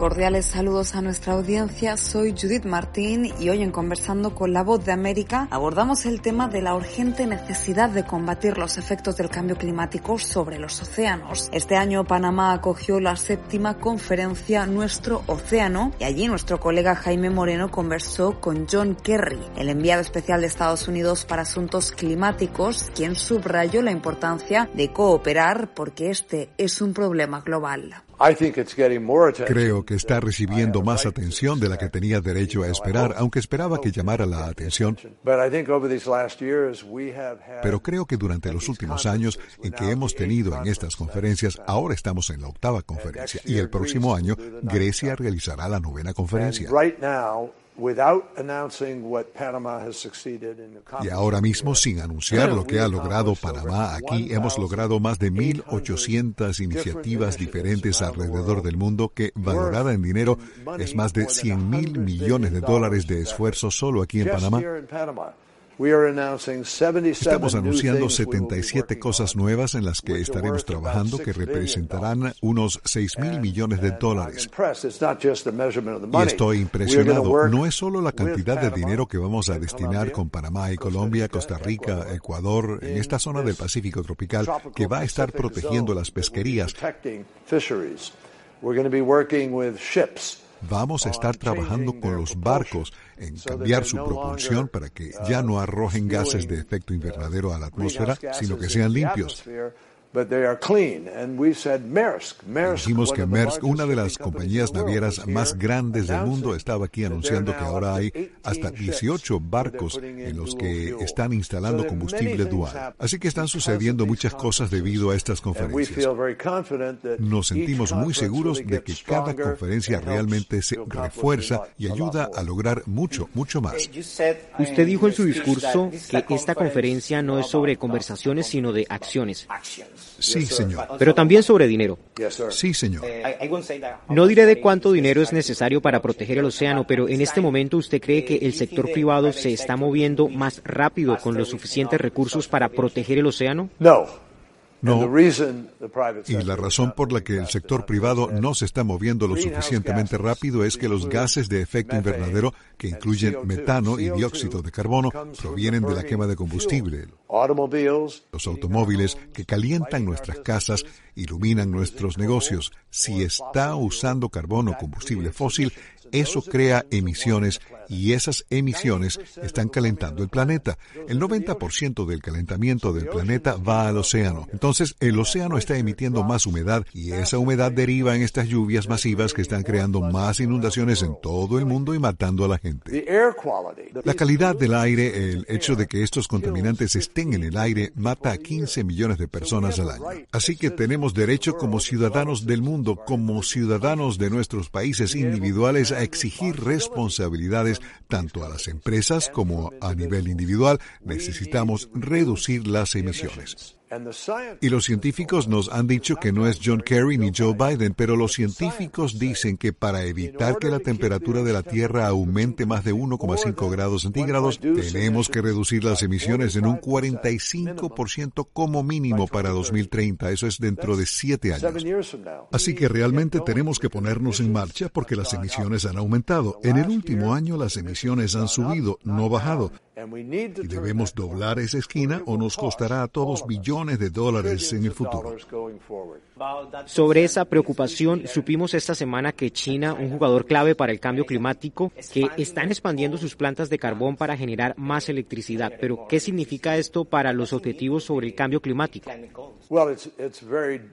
Cordiales saludos a nuestra audiencia. Soy Judith Martín y hoy en Conversando con la Voz de América abordamos el tema de la urgente necesidad de combatir los efectos del cambio climático sobre los océanos. Este año Panamá acogió la séptima conferencia Nuestro Océano y allí nuestro colega Jaime Moreno conversó con John Kerry, el enviado especial de Estados Unidos para Asuntos Climáticos, quien subrayó la importancia de cooperar porque este es un problema global. Creo que está recibiendo más atención de la que tenía derecho a esperar, aunque esperaba que llamara la atención. Pero creo que durante los últimos años en que hemos tenido en estas conferencias, ahora estamos en la octava conferencia y el próximo año Grecia realizará la novena conferencia. Y ahora mismo, sin anunciar lo que ha logrado Panamá. Aquí, hemos logrado más de 1.800 iniciativas diferentes alrededor del mundo que, valorada en dinero, es más de 100 mil millones de dólares de esfuerzo solo aquí en Panamá. Estamos anunciando 77 cosas nuevas en las que estaremos trabajando que representarán unos 6 mil millones de dólares. Y estoy impresionado. No es solo la cantidad de dinero que vamos a destinar con Panamá y Colombia, Costa Rica, Ecuador, en esta zona del Pacífico tropical que va a estar protegiendo las pesquerías. Vamos a estar trabajando con los barcos en cambiar su propulsión para que ya no arrojen gases de efecto invernadero a la atmósfera, sino que sean limpios. Dijimos que Maersk, una de las compañías navieras más grandes del mundo, estaba aquí anunciando que ahora hay hasta 18 barcos en los que están instalando combustible dual. Así que están sucediendo muchas cosas debido a estas conferencias. Nos sentimos muy seguros de que cada conferencia realmente se refuerza y ayuda a lograr mucho, mucho más. Usted dijo en su discurso que esta conferencia no es sobre conversaciones, sino de acciones. Sí, señor. Pero también sobre dinero. Sí, señor. No diré de cuánto dinero es necesario para proteger el océano, pero en este momento usted cree que el sector privado se está moviendo más rápido con los suficientes recursos para proteger el océano? No. No. Y la razón por la que el sector privado no se está moviendo lo suficientemente rápido es que los gases de efecto invernadero, que incluyen metano y dióxido de carbono, provienen de la quema de combustible. Los automóviles que calientan nuestras casas, iluminan nuestros negocios. Si está usando carbono o combustible fósil, eso crea emisiones y esas emisiones están calentando el planeta. El 90% del calentamiento del planeta va al océano. Entonces, el océano está emitiendo más humedad y esa humedad deriva en estas lluvias masivas que están creando más inundaciones en todo el mundo y matando a la gente. La calidad del aire, el hecho de que estos contaminantes estén en el aire, mata a 15 millones de personas al año. Así que tenemos derecho como ciudadanos del mundo, como ciudadanos de nuestros países individuales, a exigir responsabilidades tanto a las empresas como a nivel individual. Necesitamos reducir las emisiones. Y los científicos nos han dicho que no es John Kerry ni Joe Biden, pero los científicos dicen que para evitar que la temperatura de la Tierra aumente más de 1,5 grados centígrados, tenemos que reducir las emisiones en un 45% como mínimo para 2030. Eso es dentro de siete años. Así que realmente tenemos que ponernos en marcha porque las emisiones han aumentado. En el último año las emisiones han subido, no bajado. Y debemos doblar esa esquina o nos costará a todos billones de dólares en el futuro. Sobre esa preocupación, supimos esta semana que China, un jugador clave para el cambio climático, que están expandiendo sus plantas de carbón para generar más electricidad. Pero, ¿qué significa esto para los objetivos sobre el cambio climático?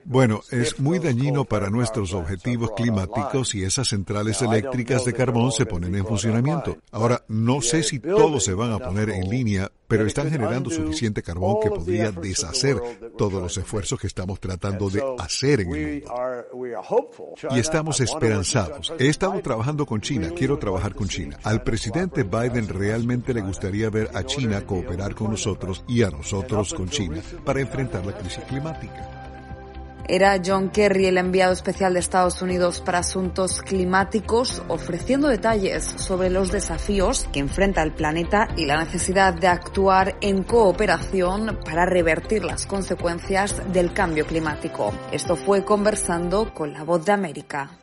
Bueno, es muy dañino para nuestros objetivos climáticos si esas centrales eléctricas de carbón se ponen en funcionamiento. Ahora, no sé si todos se van a poner en línea, pero están generando suficiente carbón que podría deshacer todos los esfuerzos que estamos tratando de hacer en el mundo. Y estamos esperanzados. He estado trabajando con China, quiero trabajar con China. Al presidente Biden realmente le gustaría ver a China cooperar con nosotros y a nosotros con China para enfrentar la crisis climática. Era John Kerry, el enviado especial de Estados Unidos para asuntos climáticos, ofreciendo detalles sobre los desafíos que enfrenta el planeta y la necesidad de actuar en cooperación para revertir las consecuencias del cambio climático. Esto fue conversando con la voz de América.